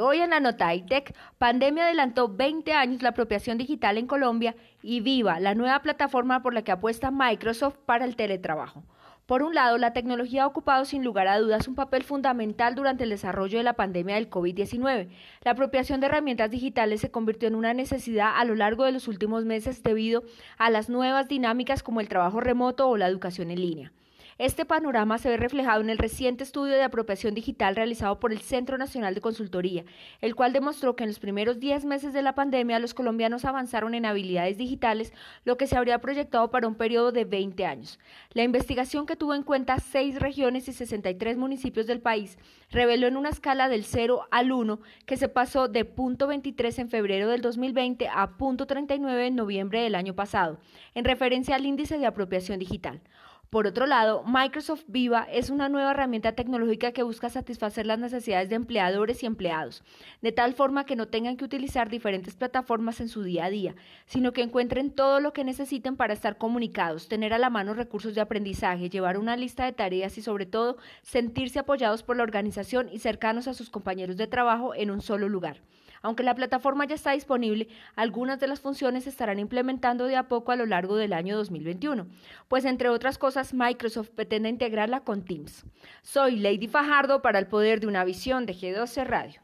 Hoy en la nota ITEC, pandemia adelantó 20 años la apropiación digital en Colombia y Viva, la nueva plataforma por la que apuesta Microsoft para el teletrabajo. Por un lado, la tecnología ha ocupado sin lugar a dudas un papel fundamental durante el desarrollo de la pandemia del COVID-19. La apropiación de herramientas digitales se convirtió en una necesidad a lo largo de los últimos meses debido a las nuevas dinámicas como el trabajo remoto o la educación en línea. Este panorama se ve reflejado en el reciente estudio de apropiación digital realizado por el Centro Nacional de Consultoría, el cual demostró que en los primeros 10 meses de la pandemia los colombianos avanzaron en habilidades digitales, lo que se habría proyectado para un periodo de 20 años. La investigación que tuvo en cuenta seis regiones y 63 municipios del país reveló en una escala del 0 al 1 que se pasó de punto 23 en febrero del 2020 a punto 39 en noviembre del año pasado, en referencia al índice de apropiación digital. Por otro lado, Microsoft Viva es una nueva herramienta tecnológica que busca satisfacer las necesidades de empleadores y empleados, de tal forma que no tengan que utilizar diferentes plataformas en su día a día, sino que encuentren todo lo que necesiten para estar comunicados, tener a la mano recursos de aprendizaje, llevar una lista de tareas y sobre todo sentirse apoyados por la organización y cercanos a sus compañeros de trabajo en un solo lugar. Aunque la plataforma ya está disponible, algunas de las funciones se estarán implementando de a poco a lo largo del año 2021, pues entre otras cosas Microsoft pretende integrarla con Teams. Soy Lady Fajardo para el poder de una visión de G12 Radio.